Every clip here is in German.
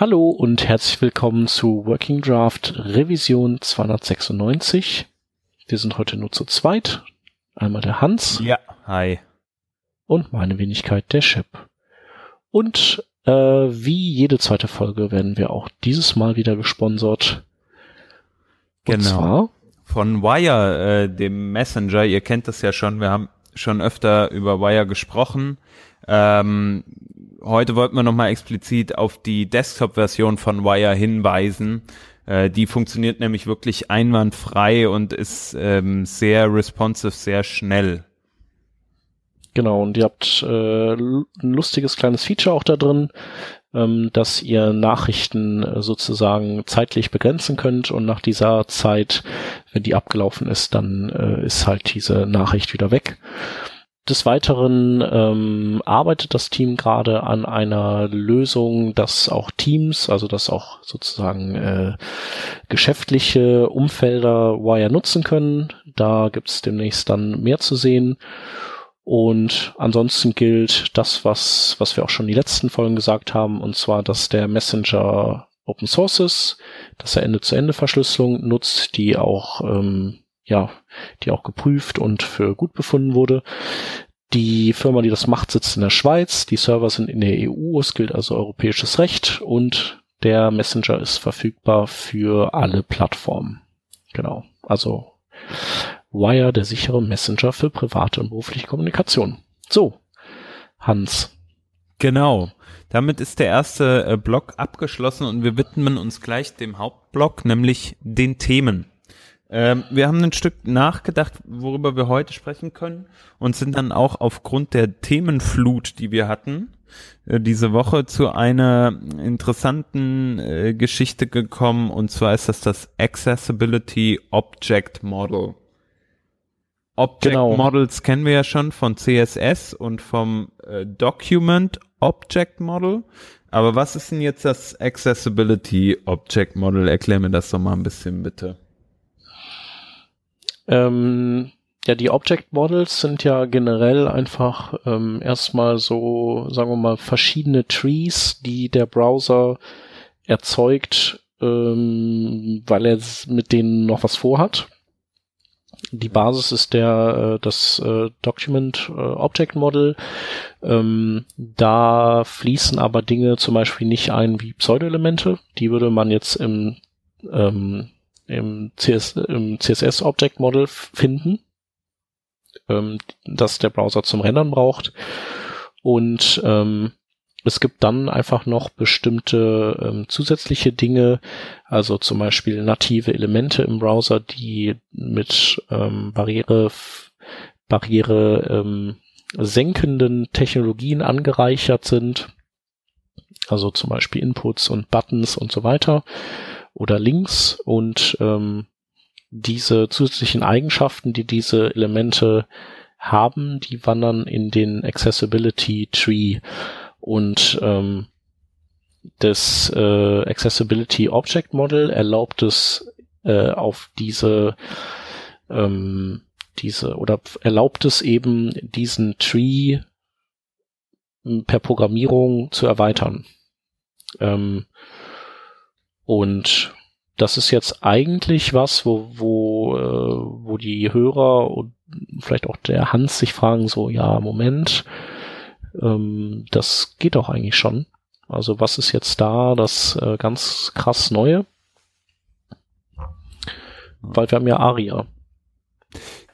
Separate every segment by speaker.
Speaker 1: Hallo und herzlich willkommen zu Working Draft Revision 296. Wir sind heute nur zu zweit. Einmal der Hans.
Speaker 2: Ja, hi.
Speaker 1: Und meine Wenigkeit, der Shep. Und äh, wie jede zweite Folge werden wir auch dieses Mal wieder gesponsert.
Speaker 2: Und genau. Zwar von Wire, äh, dem Messenger. Ihr kennt das ja schon. Wir haben schon öfter über Wire gesprochen. Ähm, heute wollten wir nochmal explizit auf die Desktop-Version von Wire hinweisen. Äh, die funktioniert nämlich wirklich einwandfrei und ist ähm, sehr responsive, sehr schnell.
Speaker 1: Genau, und ihr habt äh, ein lustiges kleines Feature auch da drin, ähm, dass ihr Nachrichten äh, sozusagen zeitlich begrenzen könnt und nach dieser Zeit, wenn die abgelaufen ist, dann äh, ist halt diese Nachricht wieder weg. Des Weiteren ähm, arbeitet das Team gerade an einer Lösung, dass auch Teams, also dass auch sozusagen äh, geschäftliche Umfelder Wire nutzen können. Da gibt es demnächst dann mehr zu sehen. Und ansonsten gilt das, was, was wir auch schon die letzten Folgen gesagt haben, und zwar, dass der Messenger Open Source ist, dass er Ende-zu-Ende-Verschlüsselung nutzt, die auch ähm, ja, die auch geprüft und für gut befunden wurde. Die Firma, die das macht, sitzt in der Schweiz. Die Server sind in der EU. Es gilt also europäisches Recht und der Messenger ist verfügbar für alle Plattformen. Genau. Also Wire, der sichere Messenger für private und berufliche Kommunikation. So, Hans.
Speaker 2: Genau. Damit ist der erste äh, Block abgeschlossen und wir widmen uns gleich dem Hauptblock, nämlich den Themen. Ähm, wir haben ein Stück nachgedacht, worüber wir heute sprechen können und sind dann auch aufgrund der Themenflut, die wir hatten, äh, diese Woche zu einer interessanten äh, Geschichte gekommen und zwar ist das das Accessibility Object Model. Object genau. Models kennen wir ja schon von CSS und vom äh, Document Object Model. Aber was ist denn jetzt das Accessibility Object Model? Erklär mir das doch mal ein bisschen bitte.
Speaker 1: Ähm, ja, die Object Models sind ja generell einfach ähm, erstmal so, sagen wir mal, verschiedene Trees, die der Browser erzeugt, ähm, weil er mit denen noch was vorhat. Die Basis ist der äh, das äh, Document äh, Object Model. Ähm, da fließen aber Dinge zum Beispiel nicht ein wie Pseudoelemente. Die würde man jetzt im ähm, im, CS, im CSS Object Model finden, ähm, das der Browser zum Rendern braucht. Und ähm, es gibt dann einfach noch bestimmte ähm, zusätzliche Dinge, also zum Beispiel native Elemente im Browser, die mit ähm, Barriere, Barriere ähm, senkenden Technologien angereichert sind. Also zum Beispiel Inputs und Buttons und so weiter oder Links und ähm, diese zusätzlichen Eigenschaften, die diese Elemente haben, die wandern in den Accessibility Tree und ähm, das äh, Accessibility Object Model erlaubt es äh, auf diese ähm, diese oder erlaubt es eben diesen Tree per Programmierung zu erweitern. Ähm, und das ist jetzt eigentlich was, wo, wo, äh, wo die Hörer und vielleicht auch der Hans sich fragen, so, ja, Moment, ähm, das geht doch eigentlich schon. Also was ist jetzt da das äh, ganz krass Neue? Weil wir haben ja Aria.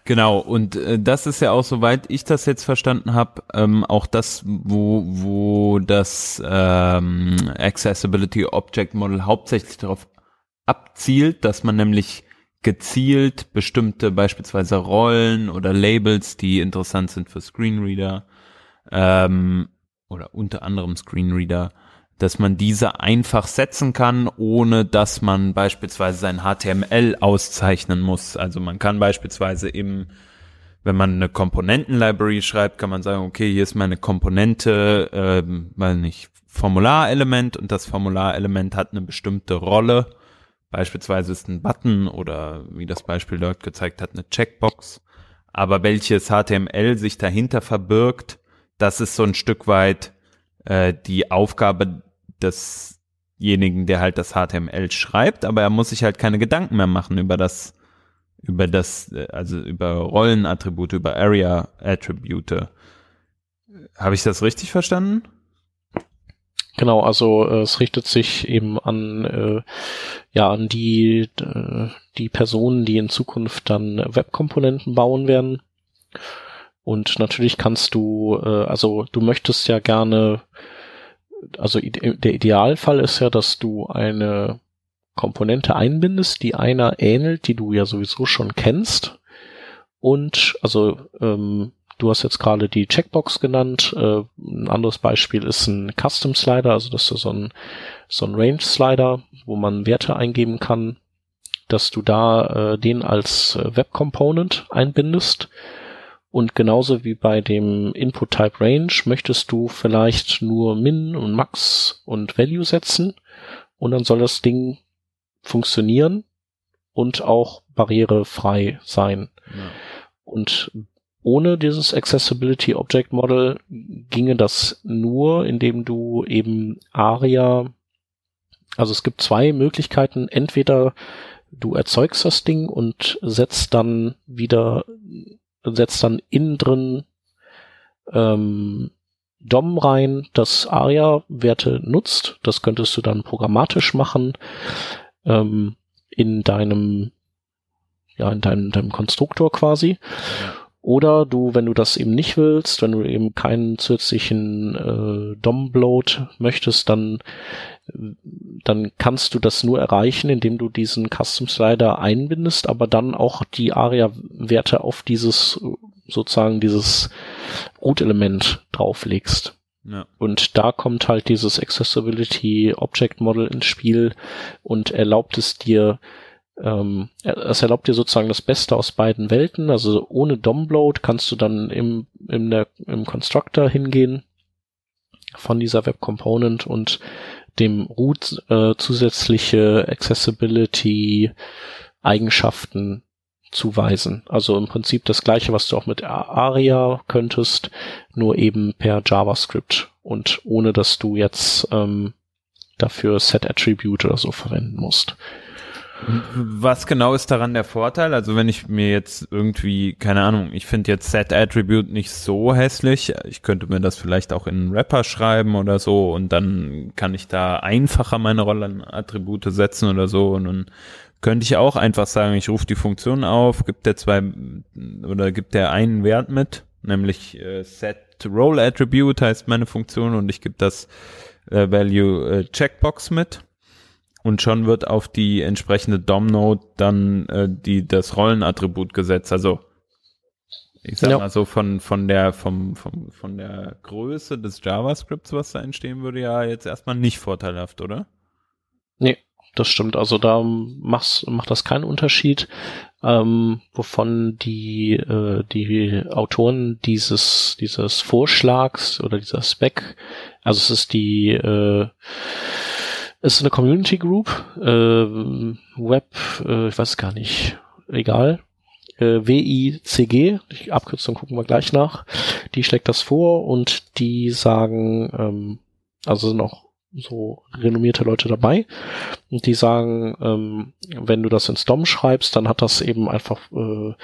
Speaker 2: Genau, und äh, das ist ja auch, soweit ich das jetzt verstanden habe, ähm, auch das, wo, wo das ähm, Accessibility Object Model hauptsächlich darauf abzielt, dass man nämlich gezielt bestimmte beispielsweise Rollen oder Labels, die interessant sind für Screenreader ähm, oder unter anderem Screenreader, dass man diese einfach setzen kann, ohne dass man beispielsweise sein HTML auszeichnen muss. Also man kann beispielsweise im, wenn man eine Komponenten-Library schreibt, kann man sagen, okay, hier ist meine Komponente, ähm, weil nicht Formularelement und das Formularelement hat eine bestimmte Rolle. Beispielsweise ist ein Button oder wie das Beispiel dort gezeigt hat, eine Checkbox. Aber welches HTML sich dahinter verbirgt, das ist so ein Stück weit äh, die Aufgabe des demjenigen, der halt das HTML schreibt, aber er muss sich halt keine Gedanken mehr machen über das, über das, äh, also über Rollenattribute, über Area-Attribute. Habe ich das richtig verstanden?
Speaker 1: Genau, also äh, es richtet sich eben an äh, ja an die äh, die Personen, die in Zukunft dann Webkomponenten bauen werden. Und natürlich kannst du, äh, also du möchtest ja gerne, also der Idealfall ist ja, dass du eine Komponente einbindest, die einer ähnelt, die du ja sowieso schon kennst. Und also ähm, Du hast jetzt gerade die Checkbox genannt. Äh, ein anderes Beispiel ist ein Custom Slider, also das ist so ein, so ein Range Slider, wo man Werte eingeben kann, dass du da äh, den als äh, Web Component einbindest. Und genauso wie bei dem Input Type Range möchtest du vielleicht nur Min und Max und Value setzen und dann soll das Ding funktionieren und auch barrierefrei sein. Ja. Und ohne dieses Accessibility Object Model ginge das nur, indem du eben ARIA, also es gibt zwei Möglichkeiten. Entweder du erzeugst das Ding und setzt dann wieder, setzt dann innen drin ähm, DOM rein, das ARIA-Werte nutzt. Das könntest du dann programmatisch machen ähm, in deinem, ja, in deinem, deinem Konstruktor quasi. Ja. Oder du, wenn du das eben nicht willst, wenn du eben keinen zusätzlichen äh, DOM-Bloat möchtest, dann, dann kannst du das nur erreichen, indem du diesen Custom Slider einbindest, aber dann auch die ARIA-Werte auf dieses, sozusagen dieses Root-Element drauflegst. Ja. Und da kommt halt dieses Accessibility Object Model ins Spiel und erlaubt es dir, ähm, es erlaubt dir sozusagen das Beste aus beiden Welten. Also ohne DOM-Bloat kannst du dann im, im, der, im Constructor hingehen von dieser Web Component und dem Root äh, zusätzliche Accessibility Eigenschaften zuweisen. Also im Prinzip das gleiche, was du auch mit ARIA könntest, nur eben per JavaScript und ohne dass du jetzt ähm, dafür Set Attribute oder so verwenden musst.
Speaker 2: Was genau ist daran der Vorteil? Also wenn ich mir jetzt irgendwie, keine Ahnung, ich finde jetzt Set Attribute nicht so hässlich. Ich könnte mir das vielleicht auch in einen Rapper schreiben oder so und dann kann ich da einfacher meine Rollenattribute setzen oder so und dann könnte ich auch einfach sagen, ich rufe die Funktion auf, gibt der zwei oder gibt der einen Wert mit, nämlich äh, Set Role Attribute heißt meine Funktion und ich gebe das äh, Value äh, Checkbox mit und schon wird auf die entsprechende DOM-Node dann äh, die, das Rollenattribut gesetzt. Also ich sag ja. mal so von, von der, vom, vom, von der Größe des JavaScripts, was da entstehen würde, ja jetzt erstmal nicht vorteilhaft, oder?
Speaker 1: Nee, das stimmt. Also da machst, macht das keinen Unterschied, ähm, wovon die, äh, die Autoren dieses, dieses Vorschlags oder dieser Spec, also es ist die, äh, es ist eine Community Group, äh, Web, äh, ich weiß gar nicht, egal. Äh, WICG, die Abkürzung gucken wir gleich nach. Die schlägt das vor und die sagen, ähm, also sind auch so renommierte Leute dabei und die sagen, ähm, wenn du das ins DOM schreibst, dann hat das eben einfach äh,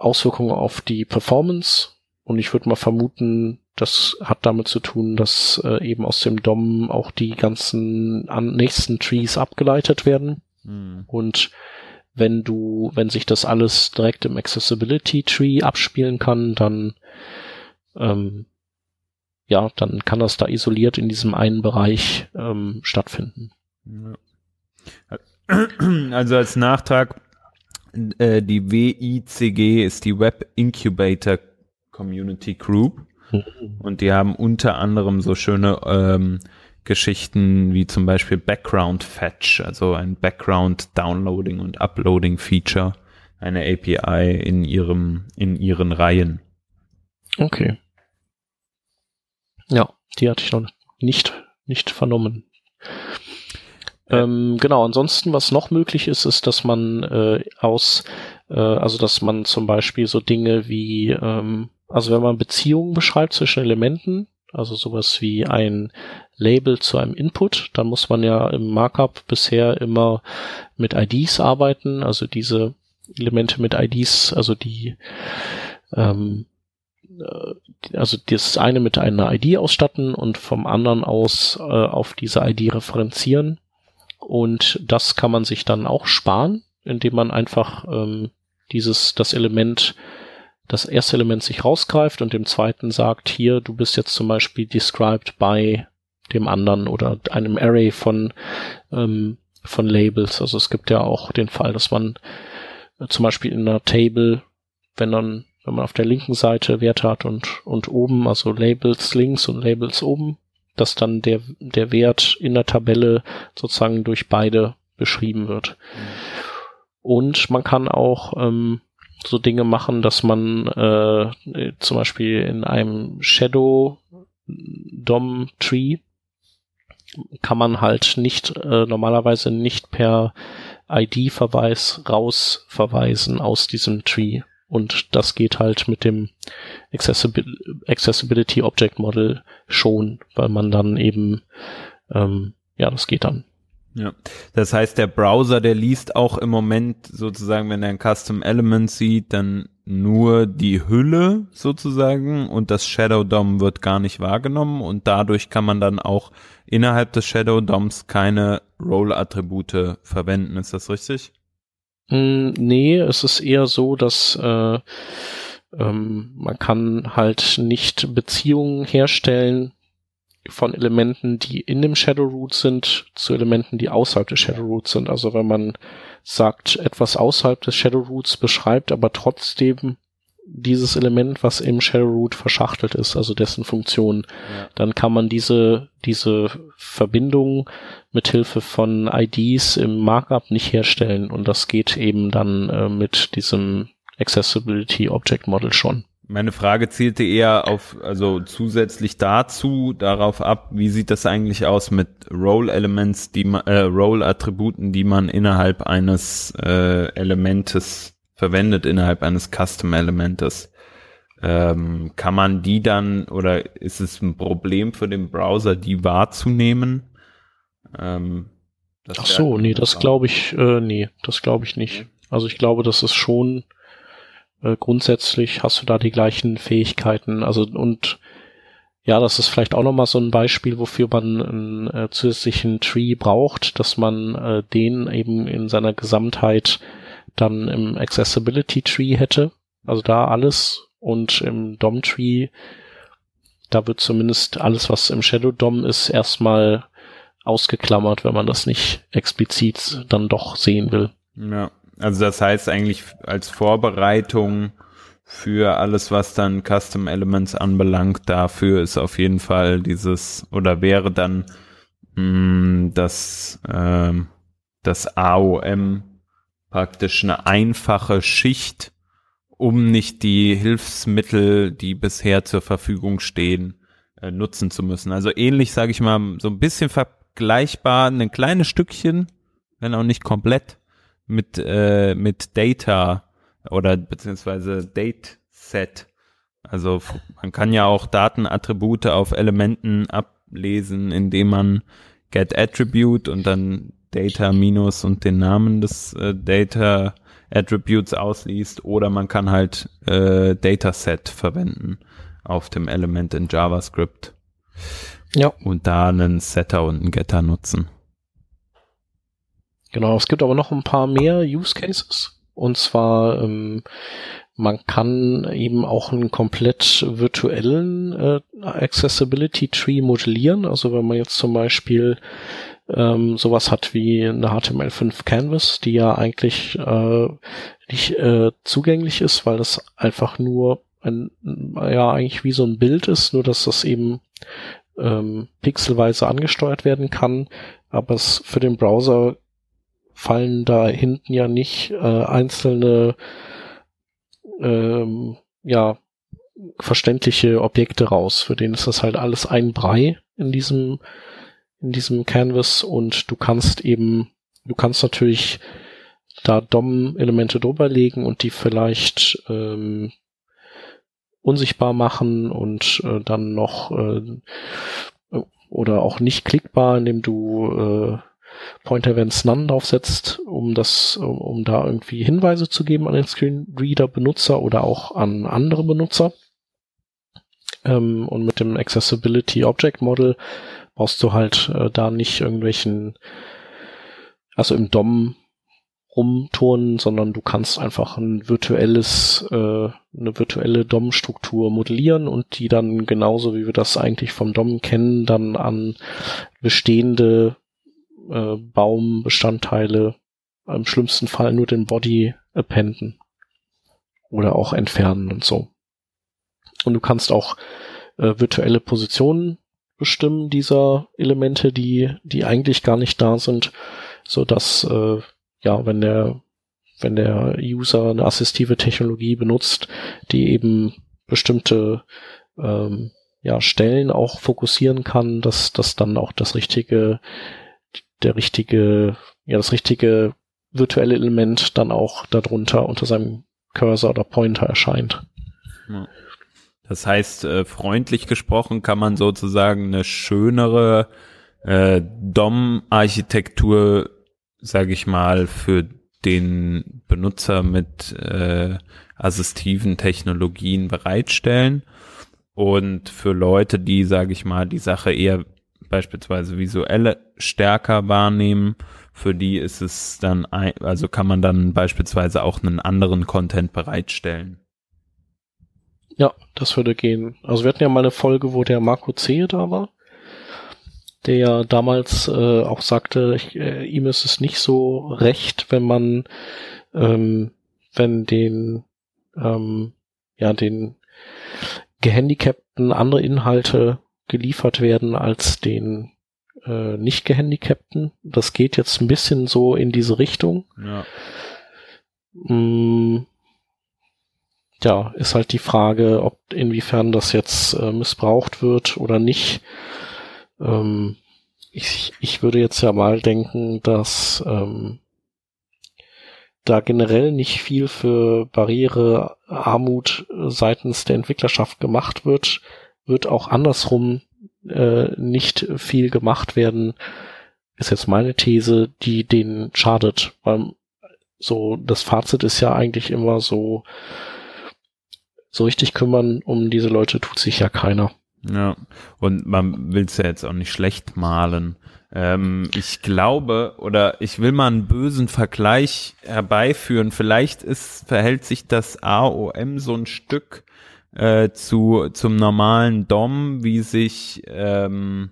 Speaker 1: Auswirkungen auf die Performance und ich würde mal vermuten, das hat damit zu tun, dass äh, eben aus dem DOM auch die ganzen an nächsten Trees abgeleitet werden. Mhm. Und wenn du, wenn sich das alles direkt im Accessibility Tree abspielen kann, dann ähm, ja, dann kann das da isoliert in diesem einen Bereich ähm, stattfinden.
Speaker 2: Also als Nachtrag, äh, die WICG ist die Web Incubator Community Group. Und die haben unter anderem so schöne ähm, Geschichten wie zum Beispiel Background Fetch, also ein Background Downloading und Uploading Feature, eine API in ihrem, in ihren Reihen.
Speaker 1: Okay. Ja, die hatte ich noch nicht, nicht vernommen. Ähm, genau, ansonsten, was noch möglich ist, ist, dass man äh, aus, äh, also dass man zum Beispiel so Dinge wie ähm, also wenn man Beziehungen beschreibt zwischen Elementen, also sowas wie ein Label zu einem Input. Dann muss man ja im Markup bisher immer mit IDs arbeiten, also diese Elemente mit IDs, also die ähm, äh, also das eine mit einer ID ausstatten und vom anderen aus äh, auf diese ID referenzieren. Und das kann man sich dann auch sparen, indem man einfach ähm, dieses, das Element, das erste Element sich rausgreift und dem zweiten sagt, hier, du bist jetzt zum Beispiel described by dem anderen oder einem Array von, ähm, von Labels. Also es gibt ja auch den Fall, dass man äh, zum Beispiel in einer Table, wenn dann, wenn man auf der linken Seite Werte hat und, und oben, also Labels links und Labels oben, dass dann der, der Wert in der Tabelle sozusagen durch beide beschrieben wird. Mhm. Und man kann auch ähm, so Dinge machen, dass man äh, zum Beispiel in einem Shadow DOM Tree kann man halt nicht äh, normalerweise nicht per ID-Verweis raus verweisen aus diesem Tree. Und das geht halt mit dem Accessibil Accessibility Object Model schon, weil man dann eben, ähm, ja, das geht dann.
Speaker 2: Ja, das heißt, der Browser, der liest auch im Moment sozusagen, wenn er ein Custom Element sieht, dann nur die Hülle sozusagen und das Shadow DOM wird gar nicht wahrgenommen und dadurch kann man dann auch innerhalb des Shadow DOMs keine Role-Attribute verwenden. Ist das richtig?
Speaker 1: Mm, nee, es ist eher so, dass äh, ähm, man kann halt nicht Beziehungen herstellen von Elementen, die in dem Shadow Root sind, zu Elementen, die außerhalb des Shadow Roots sind. Also wenn man sagt, etwas außerhalb des Shadow Roots beschreibt, aber trotzdem dieses Element, was im Shadow Root verschachtelt ist, also dessen Funktion, ja. dann kann man diese, diese Verbindung mit Hilfe von IDs im Markup nicht herstellen und das geht eben dann äh, mit diesem Accessibility Object Model schon.
Speaker 2: Meine Frage zielte eher auf, also zusätzlich dazu, darauf ab, wie sieht das eigentlich aus mit Role-Elements, die man, äh, Role-Attributen, die man innerhalb eines äh, Elementes verwendet, innerhalb eines Custom-Elementes. Ähm, kann man die dann oder ist es ein Problem für den Browser, die wahrzunehmen?
Speaker 1: Ähm, Ach so, nee, das glaube ich, äh, nee, das glaube ich nicht. Also ich glaube, das ist schon äh, grundsätzlich hast du da die gleichen Fähigkeiten. Also und ja, das ist vielleicht auch nochmal so ein Beispiel, wofür man einen äh, zusätzlichen Tree braucht, dass man äh, den eben in seiner Gesamtheit dann im Accessibility Tree hätte. Also da alles und im DOM Tree, da wird zumindest alles, was im Shadow DOM ist, erstmal ausgeklammert, wenn man das nicht explizit dann doch sehen will.
Speaker 2: Ja, also das heißt eigentlich als Vorbereitung für alles, was dann Custom Elements anbelangt, dafür ist auf jeden Fall dieses oder wäre dann mh, hm, das, äh, das AOM praktisch eine einfache Schicht, um nicht die Hilfsmittel, die bisher zur Verfügung stehen, äh, nutzen zu müssen. Also ähnlich, sage ich mal, so ein bisschen vergleichbar, ein kleines Stückchen, wenn auch nicht komplett, mit, äh, mit Data oder beziehungsweise Date-Set. Also man kann ja auch Datenattribute auf Elementen ablesen, indem man get Attribute und dann Data minus und den Namen des äh, Data Attributes ausliest oder man kann halt äh, Dataset verwenden auf dem Element in JavaScript. Ja. Und da einen Setter und einen Getter nutzen.
Speaker 1: Genau, es gibt aber noch ein paar mehr Use Cases. Und zwar, ähm, man kann eben auch einen komplett virtuellen äh, Accessibility Tree modellieren. Also wenn man jetzt zum Beispiel ähm, sowas hat wie eine HTML5 Canvas, die ja eigentlich äh, nicht äh, zugänglich ist, weil das einfach nur ein, ja, eigentlich wie so ein Bild ist, nur dass das eben ähm, pixelweise angesteuert werden kann, aber es für den Browser fallen da hinten ja nicht äh, einzelne ähm, ja verständliche Objekte raus. Für den ist das halt alles ein Brei in diesem in diesem Canvas und du kannst eben, du kannst natürlich da DOM-Elemente drüber legen und die vielleicht ähm, unsichtbar machen und äh, dann noch äh, oder auch nicht klickbar, indem du äh, Point Events None draufsetzt, um das, um, um da irgendwie Hinweise zu geben an den Screenreader Benutzer oder auch an andere Benutzer. Ähm, und mit dem Accessibility Object Model brauchst du halt äh, da nicht irgendwelchen, also im DOM rumturnen, sondern du kannst einfach ein virtuelles, äh, eine virtuelle DOM-Struktur modellieren und die dann genauso wie wir das eigentlich vom DOM kennen, dann an bestehende äh, Baumbestandteile im schlimmsten Fall nur den Body appenden oder auch entfernen und so. Und du kannst auch äh, virtuelle Positionen bestimmen dieser Elemente, die die eigentlich gar nicht da sind, so dass äh, ja, wenn der, wenn der User eine assistive Technologie benutzt, die eben bestimmte ähm, ja, Stellen auch fokussieren kann, dass dass dann auch das richtige, der richtige, ja, das richtige virtuelle Element dann auch darunter unter seinem Cursor oder Pointer erscheint.
Speaker 2: Das heißt, äh, freundlich gesprochen kann man sozusagen eine schönere äh, DOM-Architektur sage ich mal, für den Benutzer mit äh, assistiven Technologien bereitstellen und für Leute, die, sage ich mal, die Sache eher beispielsweise visuell stärker wahrnehmen, für die ist es dann, ein, also kann man dann beispielsweise auch einen anderen Content bereitstellen.
Speaker 1: Ja, das würde gehen. Also wir hatten ja mal eine Folge, wo der Marco Zehe da war der ja damals äh, auch sagte, ich, äh, ihm ist es nicht so recht, wenn man, ähm, wenn den, ähm, ja, den Gehandicapten andere Inhalte geliefert werden als den äh, nicht Gehandicapten. Das geht jetzt ein bisschen so in diese Richtung. Ja. Mm, ja, ist halt die Frage, ob inwiefern das jetzt äh, missbraucht wird oder nicht. Ähm, ich, ich würde jetzt ja mal denken, dass ähm, da generell nicht viel für Barrierearmut seitens der Entwicklerschaft gemacht wird, wird auch andersrum äh, nicht viel gemacht werden, ist jetzt meine These, die denen schadet. Weil so das Fazit ist ja eigentlich immer so, so richtig kümmern um diese Leute tut sich ja keiner.
Speaker 2: Ja, und man will es ja jetzt auch nicht schlecht malen. Ähm, ich glaube, oder ich will mal einen bösen Vergleich herbeiführen. Vielleicht ist, verhält sich das AOM so ein Stück äh, zu zum normalen DOM, wie sich ähm,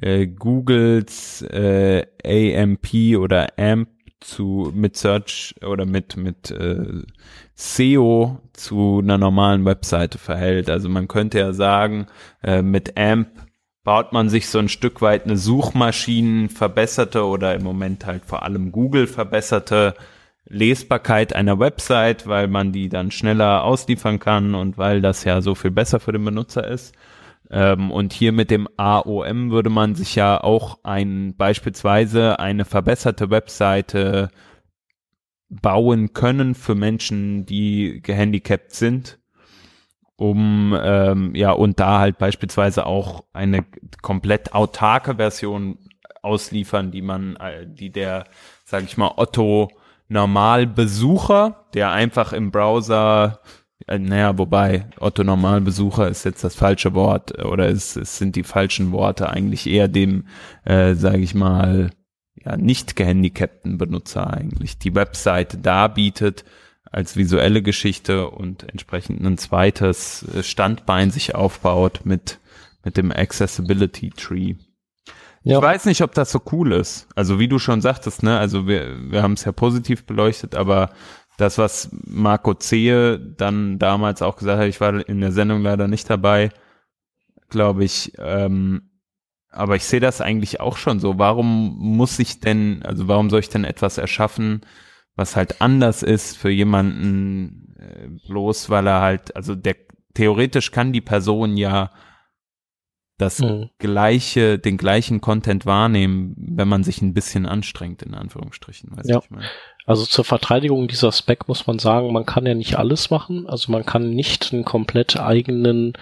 Speaker 2: äh, Googles äh, AMP oder AMP zu mit Search oder mit mit äh, SEO zu einer normalen Webseite verhält. Also man könnte ja sagen, äh, mit AMP baut man sich so ein Stück weit eine Suchmaschinen verbesserte oder im Moment halt vor allem Google verbesserte Lesbarkeit einer Website, weil man die dann schneller ausliefern kann und weil das ja so viel besser für den Benutzer ist. Ähm, und hier mit dem AOM würde man sich ja auch ein beispielsweise eine verbesserte Webseite bauen können für Menschen, die gehandicapt sind, um ähm, ja und da halt beispielsweise auch eine komplett autarke Version ausliefern, die man, äh, die der, sage ich mal, Otto Normalbesucher, der einfach im Browser äh, naja, wobei Otto Normalbesucher ist jetzt das falsche Wort äh, oder es, es sind die falschen Worte eigentlich eher dem, äh, sage ich mal, ja, nicht gehandicapten Benutzer eigentlich die Webseite darbietet als visuelle Geschichte und entsprechend ein zweites äh, Standbein sich aufbaut mit, mit dem Accessibility Tree. Ja. Ich weiß nicht, ob das so cool ist. Also wie du schon sagtest, ne, also wir, wir haben es ja positiv beleuchtet, aber das, was Marco Zehe dann damals auch gesagt hat, ich war in der Sendung leider nicht dabei, glaube ich, ähm, aber ich sehe das eigentlich auch schon so. Warum muss ich denn, also warum soll ich denn etwas erschaffen, was halt anders ist für jemanden, äh, bloß weil er halt, also der theoretisch kann die Person ja das mhm. gleiche, den gleichen Content wahrnehmen, wenn man sich ein bisschen anstrengt, in Anführungsstrichen.
Speaker 1: ja. Also zur Verteidigung dieser Spec muss man sagen, man kann ja nicht alles machen. Also man kann nicht einen komplett eigenen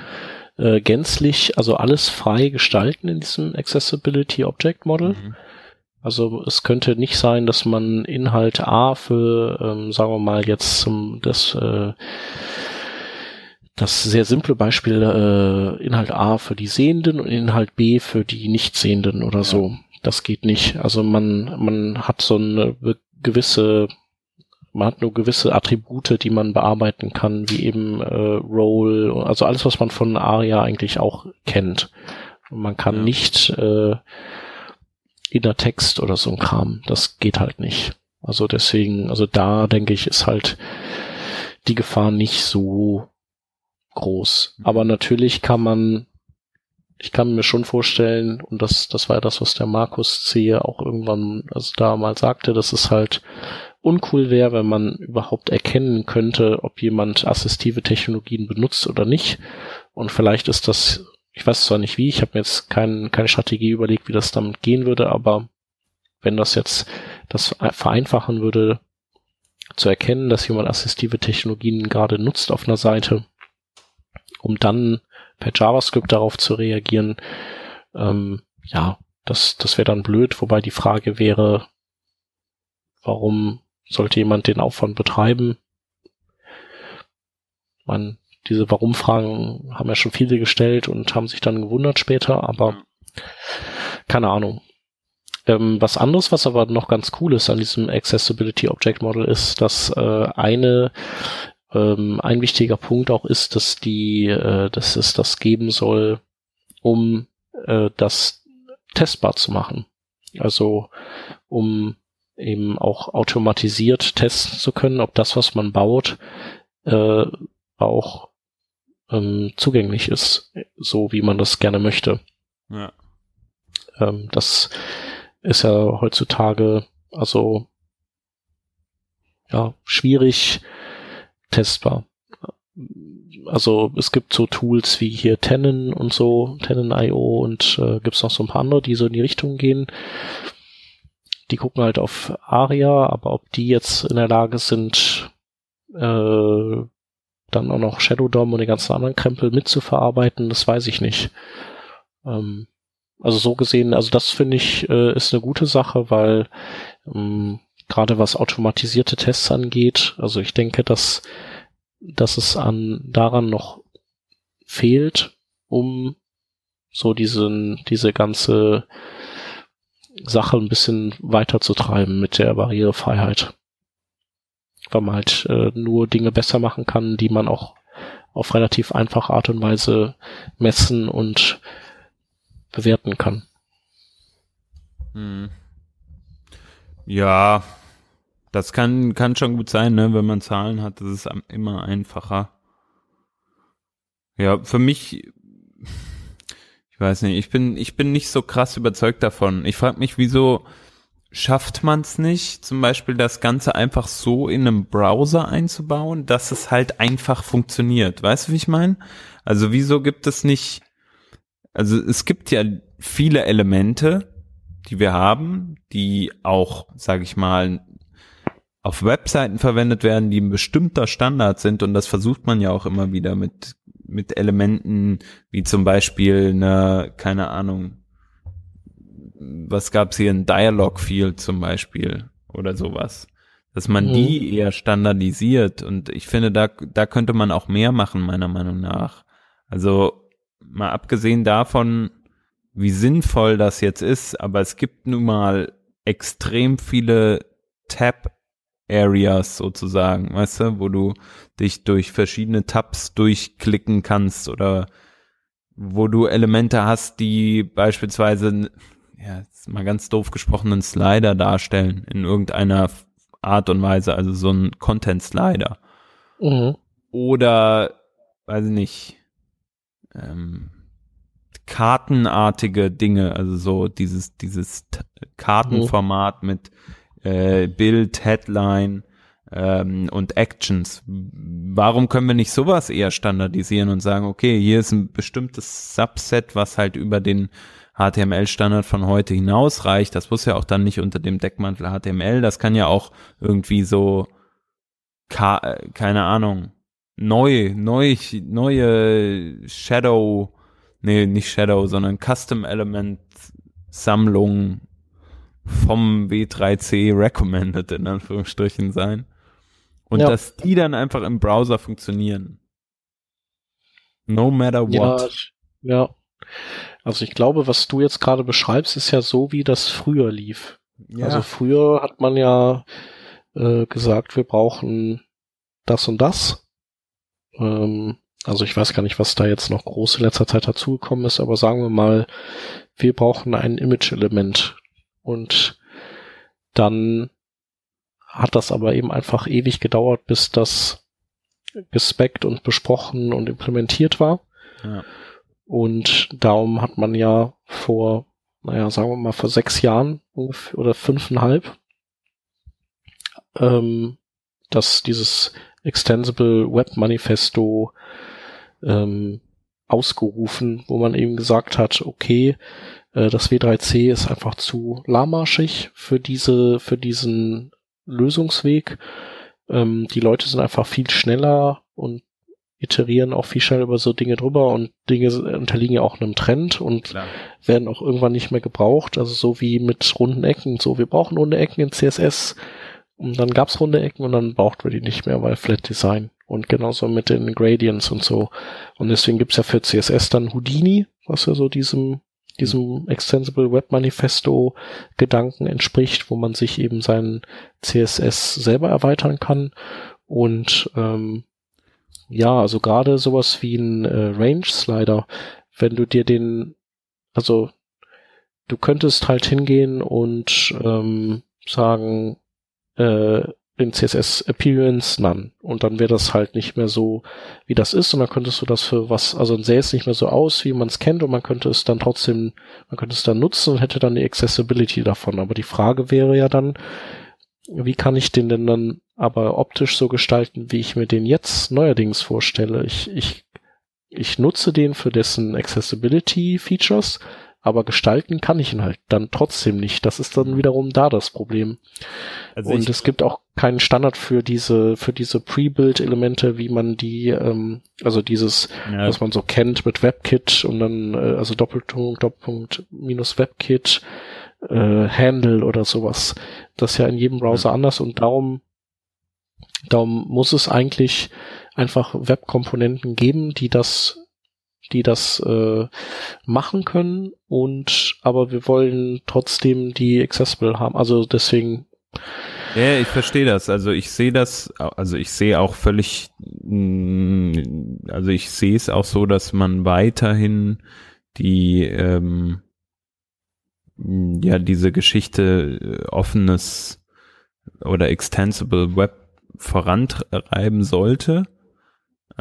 Speaker 1: äh, gänzlich, also alles frei gestalten in diesem Accessibility Object Model. Mhm. Also es könnte nicht sein, dass man Inhalt A für, ähm, sagen wir mal jetzt zum das äh, das sehr simple Beispiel äh, Inhalt A für die Sehenden und Inhalt B für die Nichtsehenden oder ja. so. Das geht nicht. Also man man hat so eine gewisse man hat nur gewisse Attribute, die man bearbeiten kann, wie eben äh, Role, also alles, was man von ARIA eigentlich auch kennt. man kann ja. nicht äh, in der Text oder so ein Kram. Das geht halt nicht. Also deswegen, also da denke ich, ist halt die Gefahr nicht so groß. Mhm. Aber natürlich kann man, ich kann mir schon vorstellen, und das, das war ja das, was der Markus C. auch irgendwann, also da mal sagte, dass es halt uncool wäre, wenn man überhaupt erkennen könnte, ob jemand assistive Technologien benutzt oder nicht. Und vielleicht ist das, ich weiß zwar nicht wie, ich habe mir jetzt kein, keine Strategie überlegt, wie das damit gehen würde, aber wenn das jetzt das vereinfachen würde, zu erkennen, dass jemand assistive Technologien gerade nutzt auf einer Seite, um dann per JavaScript darauf zu reagieren, ähm, ja, das, das wäre dann blöd, wobei die Frage wäre, warum sollte jemand den Aufwand betreiben? Man, diese Warum-Fragen haben ja schon viele gestellt und haben sich dann gewundert später, aber keine Ahnung. Ähm, was anderes, was aber noch ganz cool ist an diesem Accessibility Object Model, ist, dass äh, eine ähm, ein wichtiger Punkt auch ist, dass die, äh, dass es das geben soll, um äh, das testbar zu machen. Also um eben auch automatisiert testen zu können, ob das, was man baut, äh, auch ähm, zugänglich ist, so wie man das gerne möchte. Ja. Ähm, das ist ja heutzutage also ja schwierig testbar. Also es gibt so Tools wie hier Tenon und so, Tenon.io und äh, gibt es noch so ein paar andere, die so in die Richtung gehen. Die gucken halt auf ARIA, aber ob die jetzt in der Lage sind, äh, dann auch noch Shadow DOM und den ganzen anderen Krempel mitzuverarbeiten, das weiß ich nicht. Ähm, also so gesehen, also das finde ich äh, ist eine gute Sache, weil ähm, gerade was automatisierte Tests angeht, also ich denke, dass, dass es an daran noch fehlt, um so diesen, diese ganze Sache ein bisschen weiterzutreiben mit der Barrierefreiheit. Weil man halt äh, nur Dinge besser machen kann, die man auch auf relativ einfache Art und Weise messen und bewerten kann.
Speaker 2: Hm. Ja, das kann, kann schon gut sein, ne? wenn man Zahlen hat, das ist immer einfacher. Ja, für mich, ich weiß nicht, ich bin, ich bin nicht so krass überzeugt davon. Ich frage mich, wieso schafft man es nicht, zum Beispiel das Ganze einfach so in einem Browser einzubauen, dass es halt einfach funktioniert. Weißt du, wie ich meine? Also wieso gibt es nicht, also es gibt ja viele Elemente, die wir haben, die auch, sage ich mal, auf Webseiten verwendet werden, die ein bestimmter Standard sind. Und das versucht man ja auch immer wieder mit mit Elementen wie zum Beispiel eine keine Ahnung was gab's hier? Ein Dialog Field zum Beispiel oder sowas. Dass man mhm. die eher standardisiert. Und ich finde da da könnte man auch mehr machen meiner Meinung nach. Also mal abgesehen davon wie sinnvoll das jetzt ist aber es gibt nun mal extrem viele Tab Areas sozusagen, weißt du, wo du dich durch verschiedene Tabs durchklicken kannst oder wo du Elemente hast, die beispielsweise, ja, mal ganz doof gesprochen, einen Slider darstellen in irgendeiner Art und Weise, also so ein Content-Slider. Mhm. Oder, weiß ich nicht, ähm, kartenartige Dinge, also so dieses, dieses Kartenformat mhm. mit äh, Bild, Headline, ähm, und Actions. Warum können wir nicht sowas eher standardisieren und sagen, okay, hier ist ein bestimmtes Subset, was halt über den HTML-Standard von heute hinaus reicht. Das muss ja auch dann nicht unter dem Deckmantel HTML. Das kann ja auch irgendwie so, keine Ahnung, neu, neu, neue Shadow, nee, nicht Shadow, sondern Custom Element Sammlung vom W3C recommended in Anführungsstrichen sein. Und ja. dass die dann einfach im Browser funktionieren. No matter what.
Speaker 1: Ja, ja. Also ich glaube, was du jetzt gerade beschreibst, ist ja so, wie das früher lief. Ja. Also früher hat man ja äh, gesagt, wir brauchen das und das. Ähm, also ich weiß gar nicht, was da jetzt noch groß in letzter Zeit dazugekommen ist, aber sagen wir mal, wir brauchen ein Image-Element. Und dann hat das aber eben einfach ewig gedauert, bis das gespeckt und besprochen und implementiert war. Ja. Und darum hat man ja vor, naja, sagen wir mal, vor sechs Jahren oder fünfeinhalb, ähm, dass dieses Extensible Web Manifesto ähm, ausgerufen, wo man eben gesagt hat, okay, das W3C ist einfach zu lahmarschig für diese, für diesen Lösungsweg. Ähm, die Leute sind einfach viel schneller und iterieren auch viel schneller über so Dinge drüber und Dinge unterliegen ja auch einem Trend und Klar. werden auch irgendwann nicht mehr gebraucht. Also so wie mit runden Ecken. So, wir brauchen runde Ecken in CSS und dann gab's runde Ecken und dann braucht wir die nicht mehr, weil Flat Design. Und genauso mit den Gradients und so. Und deswegen gibt's ja für CSS dann Houdini, was ja so diesem diesem Extensible Web Manifesto Gedanken entspricht, wo man sich eben seinen CSS selber erweitern kann. Und ähm, ja, also gerade sowas wie ein äh, Range Slider, wenn du dir den, also du könntest halt hingehen und ähm, sagen, äh, den CSS Appearance None und dann wäre das halt nicht mehr so, wie das ist und dann könntest du das für was, also dann sähe es nicht mehr so aus, wie man es kennt und man könnte es dann trotzdem, man könnte es dann nutzen und hätte dann die Accessibility davon. Aber die Frage wäre ja dann, wie kann ich den denn dann aber optisch so gestalten, wie ich mir den jetzt neuerdings vorstelle? Ich, ich, ich nutze den für dessen Accessibility Features, aber gestalten kann ich ihn halt dann trotzdem nicht. Das ist dann wiederum da das Problem. Also und es gibt auch keinen Standard für diese für diese Pre-Build-Elemente, wie man die, ähm, also dieses, ja. was man so kennt mit WebKit und dann äh, also Doppelpunkt Doppelpunkt minus WebKit äh, Handle oder sowas. Das ist ja in jedem Browser ja. anders und darum darum muss es eigentlich einfach Webkomponenten geben, die das die das äh, machen können und aber wir wollen trotzdem die accessible haben. Also deswegen.
Speaker 2: Ja, ich verstehe das. Also ich sehe das, also ich sehe auch völlig, mm, also ich sehe es auch so, dass man weiterhin die ähm, ja diese Geschichte äh, offenes oder extensible Web vorantreiben sollte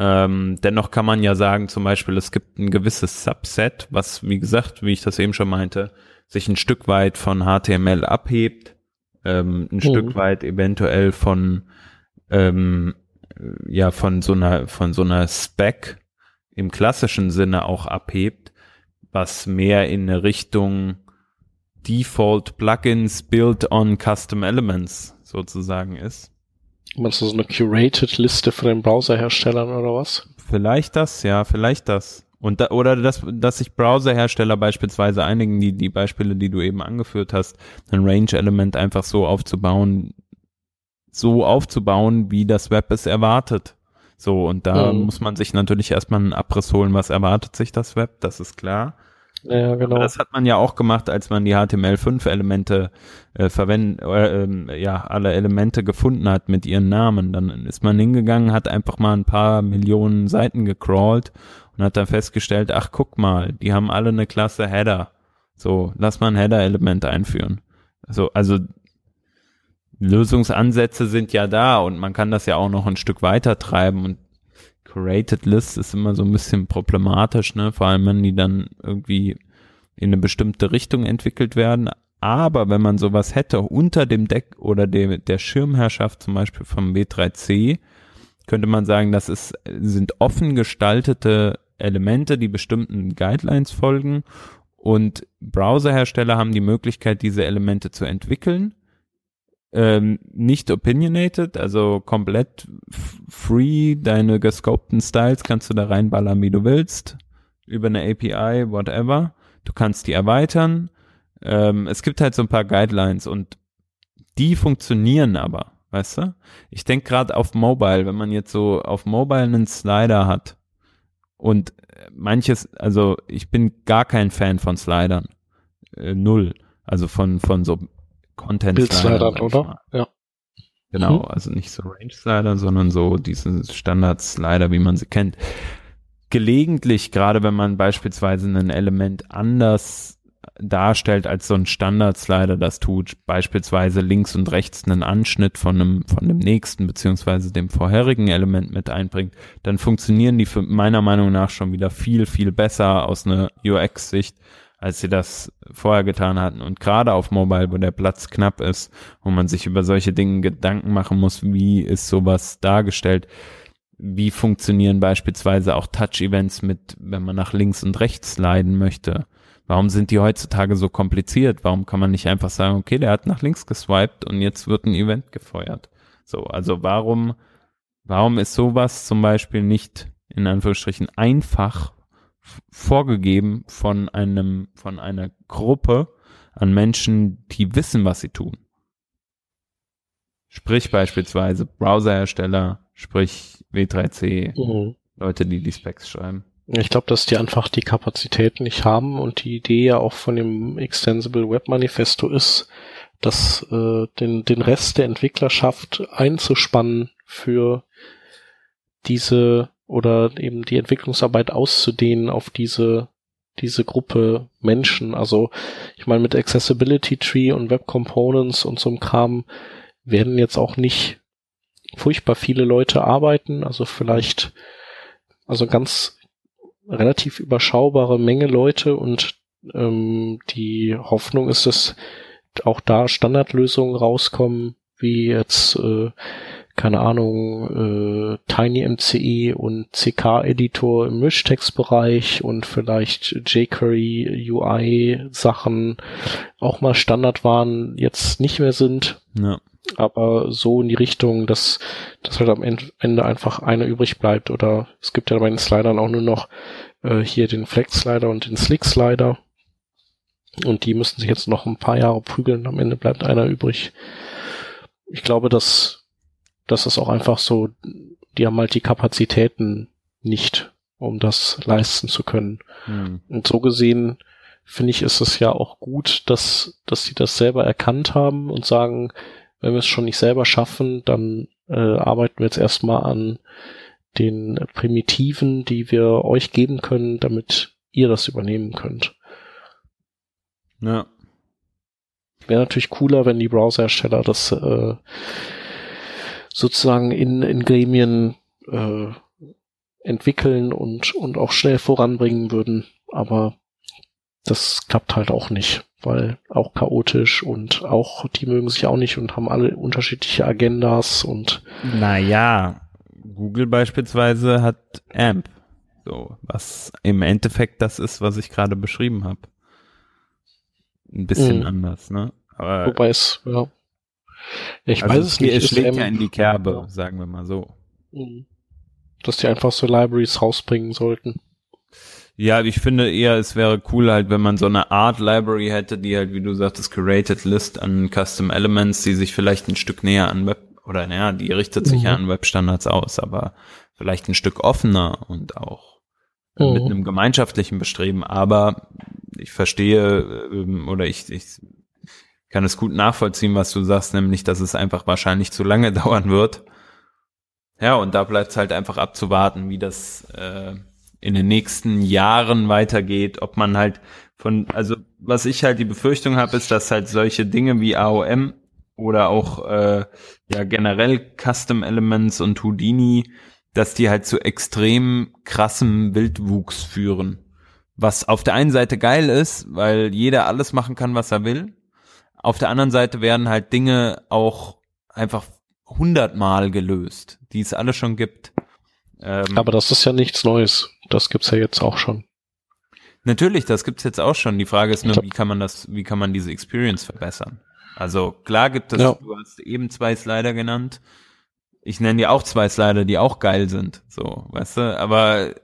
Speaker 2: ähm, dennoch kann man ja sagen, zum Beispiel, es gibt ein gewisses Subset, was, wie gesagt, wie ich das eben schon meinte, sich ein Stück weit von HTML abhebt, ähm, ein mhm. Stück weit eventuell von, ähm, ja, von so einer, von so einer Spec im klassischen Sinne auch abhebt, was mehr in eine Richtung Default Plugins built on Custom Elements sozusagen ist.
Speaker 1: Meinst du so eine curated Liste von den Browserherstellern oder was?
Speaker 2: Vielleicht das, ja, vielleicht das. Und da, oder dass, dass sich Browserhersteller beispielsweise einigen, die, die Beispiele, die du eben angeführt hast, ein Range-Element einfach so aufzubauen, so aufzubauen, wie das Web es erwartet. So, und da mhm. muss man sich natürlich erstmal einen Abriss holen, was erwartet sich das Web, das ist klar.
Speaker 1: Ja, genau. Aber
Speaker 2: das hat man ja auch gemacht, als man die HTML5-Elemente äh, verwendet, äh, äh, ja, alle Elemente gefunden hat mit ihren Namen. Dann ist man hingegangen, hat einfach mal ein paar Millionen Seiten gecrawlt und hat dann festgestellt, ach guck mal, die haben alle eine Klasse Header. So, lass mal ein Header-Element einführen. So, also Lösungsansätze sind ja da und man kann das ja auch noch ein Stück weiter treiben und Curated List ist immer so ein bisschen problematisch, ne? Vor allem, wenn die dann irgendwie in eine bestimmte Richtung entwickelt werden. Aber wenn man sowas hätte unter dem Deck oder dem, der Schirmherrschaft zum Beispiel vom W3C, könnte man sagen, das ist, sind offen gestaltete Elemente, die bestimmten Guidelines folgen und Browserhersteller haben die Möglichkeit, diese Elemente zu entwickeln. Ähm, nicht opinionated, also komplett free, deine gescopten Styles kannst du da reinballern, wie du willst, über eine API, whatever. Du kannst die erweitern. Ähm, es gibt halt so ein paar Guidelines und die funktionieren aber, weißt du? Ich denke gerade auf Mobile, wenn man jetzt so auf Mobile einen Slider hat und manches, also ich bin gar kein Fan von Slidern. Äh, null. Also von, von so Content-Slidern,
Speaker 1: oder? Ja.
Speaker 2: Genau, mhm. also nicht so Range-Slider, sondern so diese Standard-Slider, wie man sie kennt. Gelegentlich, gerade wenn man beispielsweise ein Element anders darstellt, als so ein Standard-Slider das tut, beispielsweise links und rechts einen Anschnitt von einem, von dem nächsten beziehungsweise dem vorherigen Element mit einbringt, dann funktionieren die für meiner Meinung nach schon wieder viel, viel besser aus einer UX-Sicht, als sie das vorher getan hatten. Und gerade auf Mobile, wo der Platz knapp ist, wo man sich über solche Dinge Gedanken machen muss, wie ist sowas dargestellt, wie funktionieren beispielsweise auch Touch-Events mit, wenn man nach links und rechts leiden möchte Warum sind die heutzutage so kompliziert? Warum kann man nicht einfach sagen, okay, der hat nach links geswiped und jetzt wird ein Event gefeuert? So, also warum, warum ist sowas zum Beispiel nicht in Anführungsstrichen einfach vorgegeben von einem, von einer Gruppe an Menschen, die wissen, was sie tun? Sprich beispielsweise Browserhersteller, sprich W3C, mhm. Leute, die die Specs schreiben.
Speaker 1: Ich glaube, dass die einfach die Kapazitäten nicht haben und die Idee ja auch von dem Extensible Web Manifesto ist, dass äh, den, den Rest der Entwicklerschaft einzuspannen für diese oder eben die Entwicklungsarbeit auszudehnen auf diese diese Gruppe Menschen. Also ich meine mit Accessibility Tree und Web Components und so einem Kram werden jetzt auch nicht furchtbar viele Leute arbeiten. Also vielleicht also ganz relativ überschaubare Menge Leute und ähm, die Hoffnung ist, dass auch da Standardlösungen rauskommen, wie jetzt, äh, keine Ahnung, äh, TinyMCE und CK-Editor im Mischtextbereich und vielleicht jQuery UI Sachen auch mal Standard waren, jetzt nicht mehr sind. Ja aber so in die Richtung, dass, dass halt am Ende einfach einer übrig bleibt. Oder es gibt ja bei den Slidern auch nur noch äh, hier den Flex-Slider und den Slick-Slider. Und die müssten sich jetzt noch ein paar Jahre prügeln. Am Ende bleibt einer übrig. Ich glaube, dass das ist auch einfach so, die haben halt die Kapazitäten nicht, um das leisten zu können. Hm. Und so gesehen finde ich, ist es ja auch gut, dass, dass sie das selber erkannt haben und sagen, wenn wir es schon nicht selber schaffen, dann äh, arbeiten wir jetzt erstmal an den Primitiven, die wir euch geben können, damit ihr das übernehmen könnt.
Speaker 2: Ja.
Speaker 1: Wäre natürlich cooler, wenn die Browserhersteller das äh, sozusagen in, in Gremien äh, entwickeln und, und auch schnell voranbringen würden, aber das klappt halt auch nicht weil auch chaotisch und auch die mögen sich auch nicht und haben alle unterschiedliche Agendas und
Speaker 2: naja, Google beispielsweise hat AMP, so was im Endeffekt das ist, was ich gerade beschrieben habe. Ein bisschen mhm. anders, ne?
Speaker 1: Aber Wobei es, ja. Ich
Speaker 2: also
Speaker 1: weiß es nicht.
Speaker 2: Es schlägt ja in die Kerbe, sagen wir mal so. Mhm.
Speaker 1: Dass die einfach so Libraries rausbringen sollten.
Speaker 2: Ja, ich finde eher, es wäre cool halt, wenn man so eine Art Library hätte, die halt, wie du sagtest, curated List an Custom Elements, die sich vielleicht ein Stück näher an Web, oder naja, die richtet sich mhm. ja an Webstandards aus, aber vielleicht ein Stück offener und auch mhm. mit einem gemeinschaftlichen Bestreben. Aber ich verstehe, ähm, oder ich, ich kann es gut nachvollziehen, was du sagst, nämlich, dass es einfach wahrscheinlich zu lange dauern wird. Ja, und da bleibt es halt einfach abzuwarten, wie das äh, in den nächsten Jahren weitergeht, ob man halt von, also was ich halt die Befürchtung habe, ist, dass halt solche Dinge wie AOM oder auch äh, ja generell Custom Elements und Houdini, dass die halt zu extrem krassem Wildwuchs führen. Was auf der einen Seite geil ist, weil jeder alles machen kann, was er will. Auf der anderen Seite werden halt Dinge auch einfach hundertmal gelöst, die es alle schon gibt.
Speaker 1: Ähm, Aber das ist ja nichts Neues. Das gibt's ja jetzt auch schon.
Speaker 2: Natürlich, das gibt's jetzt auch schon. Die Frage ist nur, wie kann man das, wie kann man diese Experience verbessern? Also klar gibt es, ja. du hast eben zwei Slider genannt. Ich nenne dir auch zwei Slider, die auch geil sind. So, weißt du, aber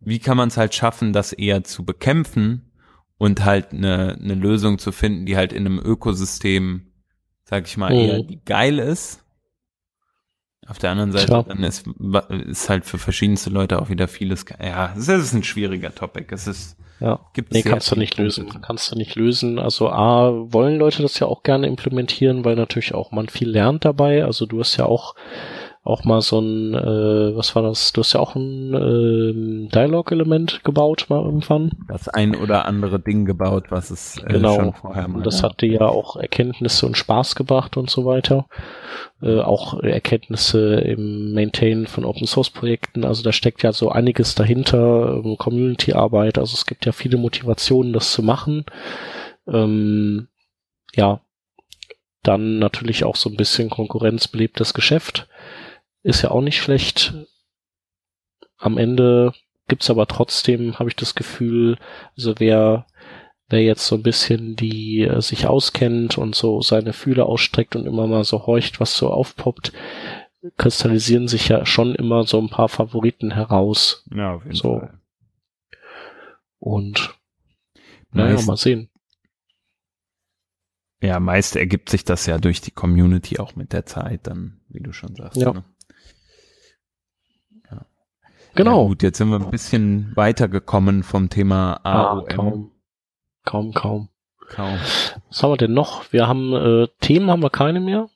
Speaker 2: wie kann man es halt schaffen, das eher zu bekämpfen und halt eine, eine Lösung zu finden, die halt in einem Ökosystem, sag ich mal, mhm. eher die geil ist. Auf der anderen Seite, dann ist, ist halt für verschiedenste Leute auch wieder vieles, ja, es ist ein schwieriger Topic. Es ist,
Speaker 1: ja, gibt nee, kannst du nicht lösen. Kannst du nicht lösen. Also A, wollen Leute das ja auch gerne implementieren, weil natürlich auch man viel lernt dabei. Also du hast ja auch auch mal so ein, äh, was war das? Du hast ja auch ein äh, Dialog-Element gebaut mal irgendwann.
Speaker 2: Das ein oder andere Ding gebaut, was es
Speaker 1: äh, genau. schon vorher mal. Und das hat dir ja auch Erkenntnisse und Spaß gebracht und so weiter. Äh, auch Erkenntnisse im Maintain von Open Source Projekten. Also da steckt ja so einiges dahinter, ähm, Community-Arbeit. Also es gibt ja viele Motivationen, das zu machen. Ähm, ja, dann natürlich auch so ein bisschen konkurrenzbelebtes Geschäft ist ja auch nicht schlecht. Am Ende gibt's aber trotzdem, habe ich das Gefühl, also wer, wer jetzt so ein bisschen die äh, sich auskennt und so seine Fühler ausstreckt und immer mal so horcht, was so aufpoppt, kristallisieren sich ja schon immer so ein paar Favoriten heraus.
Speaker 2: Ja, auf jeden so. Fall.
Speaker 1: Und naja, mal sehen.
Speaker 2: Ja, meist ergibt sich das ja durch die Community auch mit der Zeit dann, wie du schon sagst. Ja. Ne?
Speaker 1: Genau. Ja,
Speaker 2: gut, jetzt sind wir ein bisschen weitergekommen vom Thema AOM. Ah,
Speaker 1: kaum, kaum, kaum. Kaum. Was haben wir denn noch? Wir haben äh, Themen haben wir keine mehr,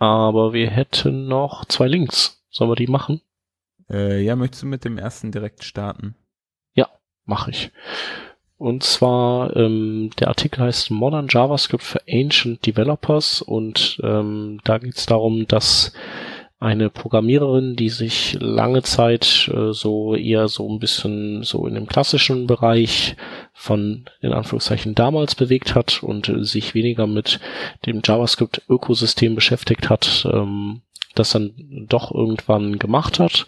Speaker 1: aber wir hätten noch zwei Links. Sollen wir die machen?
Speaker 2: Äh, ja, möchtest du mit dem ersten direkt starten?
Speaker 1: Ja, mache ich. Und zwar, ähm, der Artikel heißt Modern JavaScript for Ancient Developers und ähm, da geht es darum, dass eine Programmiererin, die sich lange Zeit äh, so eher so ein bisschen so in dem klassischen Bereich von in Anführungszeichen damals bewegt hat und äh, sich weniger mit dem JavaScript-Ökosystem beschäftigt hat, ähm, das dann doch irgendwann gemacht hat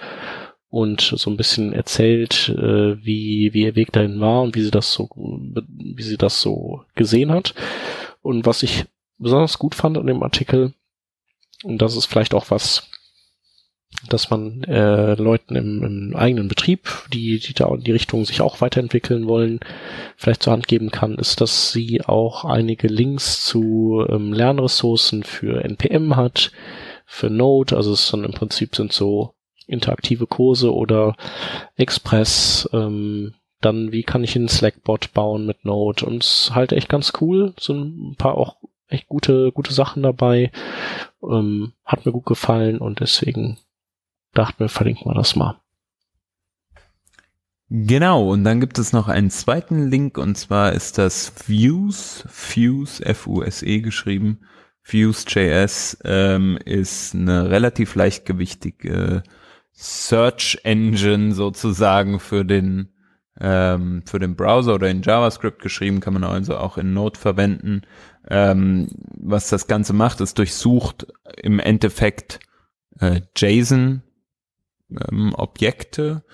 Speaker 1: und so ein bisschen erzählt, äh, wie, wie ihr Weg dahin war und wie sie das so, wie sie das so gesehen hat. Und was ich besonders gut fand an dem Artikel, und das ist vielleicht auch was, dass man äh, Leuten im, im eigenen Betrieb, die, die da in die Richtung sich auch weiterentwickeln wollen, vielleicht zur Hand geben kann, ist, dass sie auch einige Links zu ähm, Lernressourcen für NPM hat, für Node, also es dann im Prinzip sind so interaktive Kurse oder Express, ähm, dann wie kann ich einen Slackbot bauen mit Node? Und es ist halt echt ganz cool, so ein paar auch echt gute, gute Sachen dabei, ähm, hat mir gut gefallen und deswegen dachten wir, verlinken wir das mal.
Speaker 2: Genau, und dann gibt es noch einen zweiten Link und zwar ist das Fuse, Fuse, F-U-S-E geschrieben. Fuse.js ähm, ist eine relativ leichtgewichtige Search Engine sozusagen für den ähm, für den Browser oder in JavaScript geschrieben, kann man also auch in Node verwenden. Ähm, was das Ganze macht, ist durchsucht im Endeffekt äh, JSON ähm, Objekte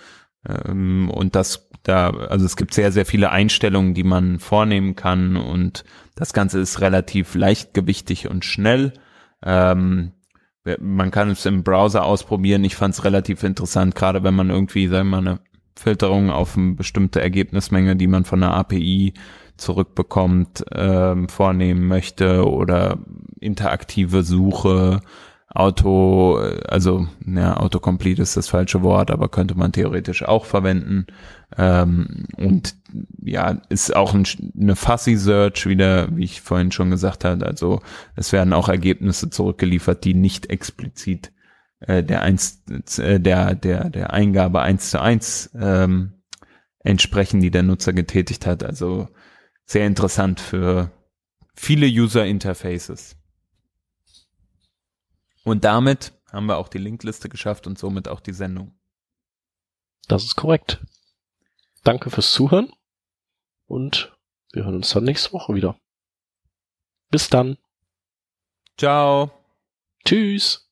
Speaker 2: ähm, und das da, also es gibt sehr, sehr viele Einstellungen, die man vornehmen kann und das Ganze ist relativ leichtgewichtig und schnell. Ähm, man kann es im Browser ausprobieren. Ich fand es relativ interessant, gerade wenn man irgendwie, sagen wir mal, eine Filterung auf eine bestimmte Ergebnismenge, die man von der API zurückbekommt, ähm, vornehmen möchte oder interaktive Suche Auto, also ja, Autocomplete ist das falsche Wort, aber könnte man theoretisch auch verwenden. Ähm, und ja, ist auch ein, eine Fuzzy Search wieder, wie ich vorhin schon gesagt habe. Also es werden auch Ergebnisse zurückgeliefert, die nicht explizit äh, der eins, äh, der der der Eingabe eins zu eins ähm, entsprechen, die der Nutzer getätigt hat. Also sehr interessant für viele User Interfaces. Und damit haben wir auch die Linkliste geschafft und somit auch die Sendung.
Speaker 1: Das ist korrekt. Danke fürs Zuhören und wir hören uns dann nächste Woche wieder. Bis dann.
Speaker 2: Ciao.
Speaker 1: Tschüss.